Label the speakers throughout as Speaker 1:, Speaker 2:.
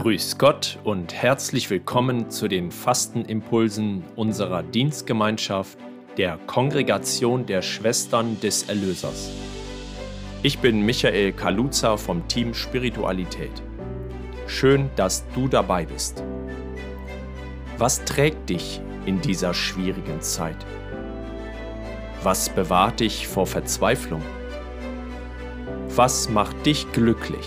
Speaker 1: Grüß Gott und herzlich willkommen zu den Fastenimpulsen unserer Dienstgemeinschaft der Kongregation der Schwestern des Erlösers. Ich bin Michael Kaluza vom Team Spiritualität. Schön, dass du dabei bist. Was trägt dich in dieser schwierigen Zeit? Was bewahrt dich vor Verzweiflung? Was macht dich glücklich?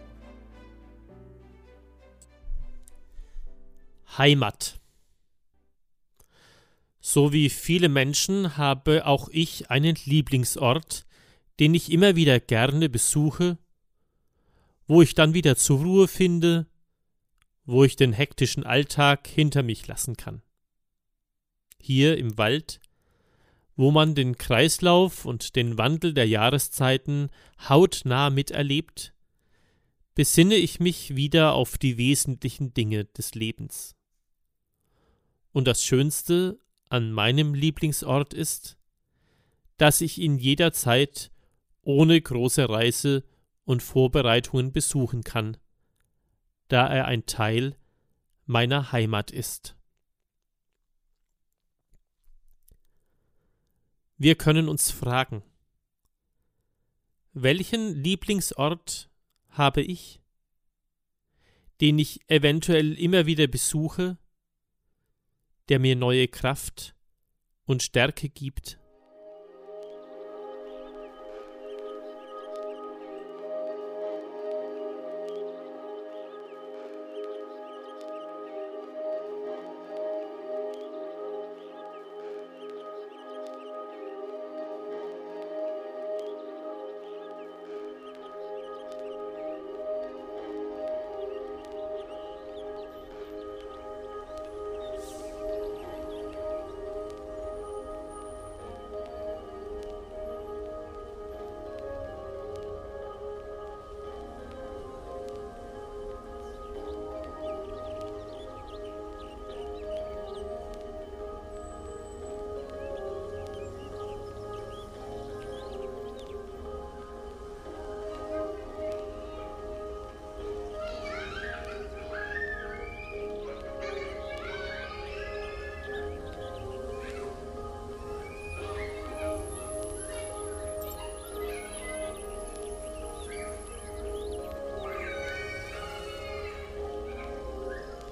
Speaker 2: Heimat. So wie viele Menschen habe auch ich einen Lieblingsort, den ich immer wieder gerne besuche, wo ich dann wieder zur Ruhe finde, wo ich den hektischen Alltag hinter mich lassen kann. Hier im Wald, wo man den Kreislauf und den Wandel der Jahreszeiten hautnah miterlebt, besinne ich mich wieder auf die wesentlichen Dinge des Lebens. Und das Schönste an meinem Lieblingsort ist, dass ich ihn jederzeit ohne große Reise und Vorbereitungen besuchen kann, da er ein Teil meiner Heimat ist. Wir können uns fragen, welchen Lieblingsort habe ich, den ich eventuell immer wieder besuche der mir neue Kraft und Stärke gibt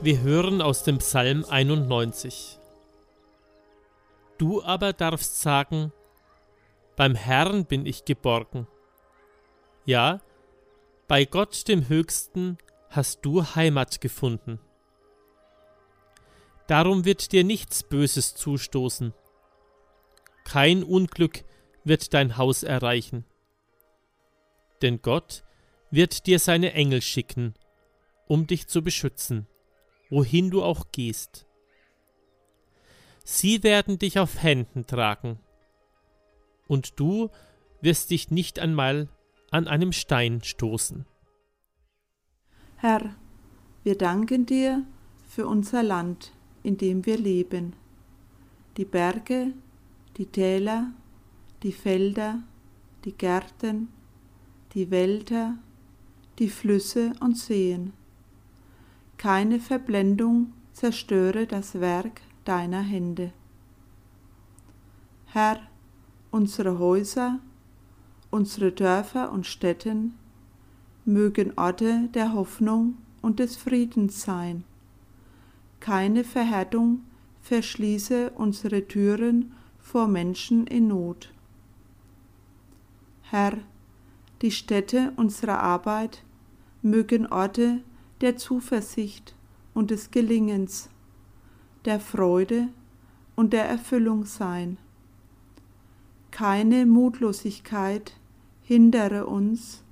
Speaker 2: Wir hören aus dem Psalm 91. Du aber darfst sagen, beim Herrn bin ich geborgen. Ja, bei Gott dem Höchsten hast du Heimat gefunden. Darum wird dir nichts Böses zustoßen. Kein Unglück wird dein Haus erreichen. Denn Gott wird dir seine Engel schicken, um dich zu beschützen wohin du auch gehst. Sie werden dich auf Händen tragen, und du wirst dich nicht einmal an einem Stein stoßen.
Speaker 3: Herr, wir danken dir für unser Land, in dem wir leben. Die Berge, die Täler, die Felder, die Gärten, die Wälder, die Flüsse und Seen keine Verblendung zerstöre das Werk deiner Hände. Herr, unsere Häuser, unsere Dörfer und Städten mögen Orte der Hoffnung und des Friedens sein. Keine Verhärtung verschließe unsere Türen vor Menschen in Not. Herr, die Städte unserer Arbeit mögen Orte der Zuversicht und des Gelingens, der Freude und der Erfüllung sein. Keine Mutlosigkeit hindere uns,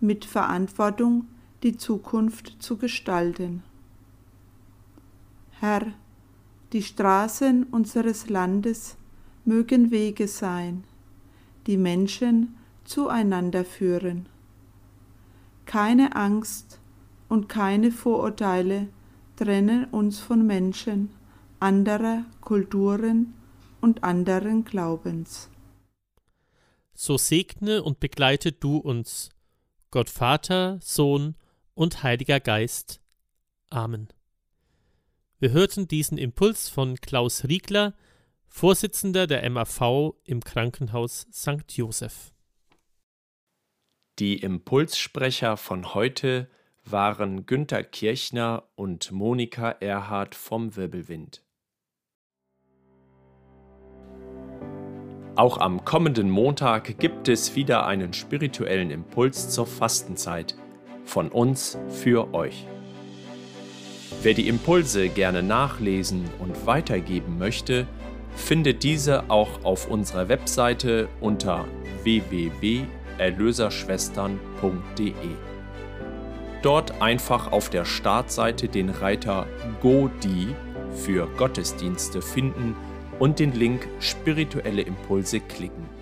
Speaker 3: mit Verantwortung die Zukunft zu gestalten. Herr, Die Straßen unseres Landes mögen Wege sein, die Menschen zueinander führen. Keine Angst und keine Vorurteile trennen uns von Menschen anderer Kulturen und anderen Glaubens.
Speaker 2: So segne und begleite du uns, Gott Vater, Sohn und Heiliger Geist. Amen. Wir hörten diesen Impuls von Klaus Riegler, Vorsitzender der MAV im Krankenhaus St. Joseph.
Speaker 1: Die Impulssprecher von heute waren Günter Kirchner und Monika Erhard vom Wirbelwind. Auch am kommenden Montag gibt es wieder einen spirituellen Impuls zur Fastenzeit von uns für euch. Wer die Impulse gerne nachlesen und weitergeben möchte, findet diese auch auf unserer Webseite unter www.erlöserschwestern.de. Dort einfach auf der Startseite den Reiter GoDi für Gottesdienste finden und den Link Spirituelle Impulse klicken.